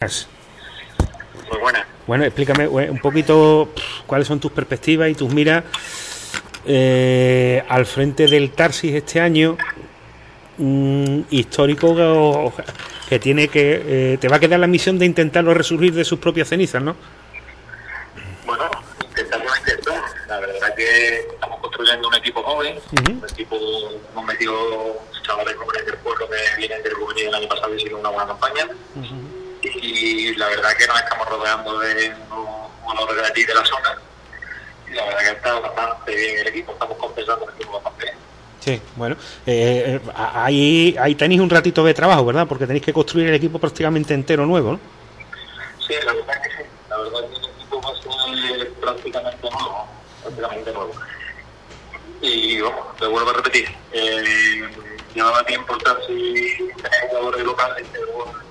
Muy buena. Bueno, explícame eh, un poquito cuáles son tus perspectivas y tus miras eh, al frente del Tarsis este año, un histórico que tiene que eh, te va a quedar la misión de intentarlo resurgir de sus propias cenizas, ¿no? Bueno, intentamos intentar. La verdad que estamos construyendo un equipo joven, un equipo hemos metido chavales jóvenes del pueblo que vienen del juvenil el año pasado y hicieron una buena campaña. Y la verdad que nos estamos rodeando de unos de aquí de la zona. Y la verdad que está bastante bien el equipo, estamos compensando el equipo bastante bien. Sí, bueno, eh, eh, ahí, ahí tenéis un ratito de trabajo, ¿verdad? Porque tenéis que construir el equipo prácticamente entero nuevo, ¿no? Sí, la verdad que sí. La verdad que el equipo va a ser prácticamente nuevo, prácticamente nuevo. Y vamos, te vuelvo a repetir, eh, llevaba tiempo casi tener jugadores locales, pero este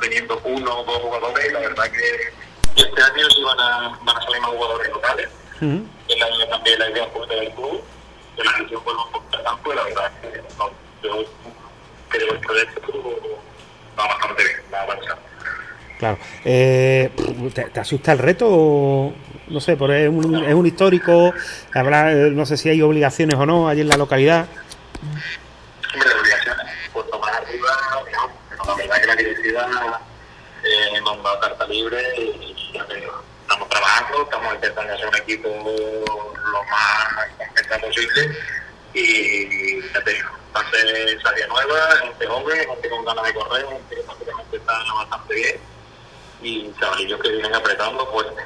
teniendo uno o dos jugadores la verdad que este año sí van a, van a salir más jugadores locales. Uh El año también la idea fue del club, de la gestión por los campo y la verdad que no, yo creo que el proyecto va bastante bien, va avanzando. Claro. Eh, ¿te, ¿te, asusta el reto o no sé, por es un, es un histórico, habrá, no sé si hay obligaciones o no allí en la localidad? Hombre, obligaciones, puesto más arriba, no, directiva eh, carta libre estamos trabajando, estamos intentando hacer un equipo lo más completo posible y ya te digo, va a ser salida nueva, gente joven, gente con ganas de correr, gente que está bastante bien y chavalillos que vienen apretando fuerte.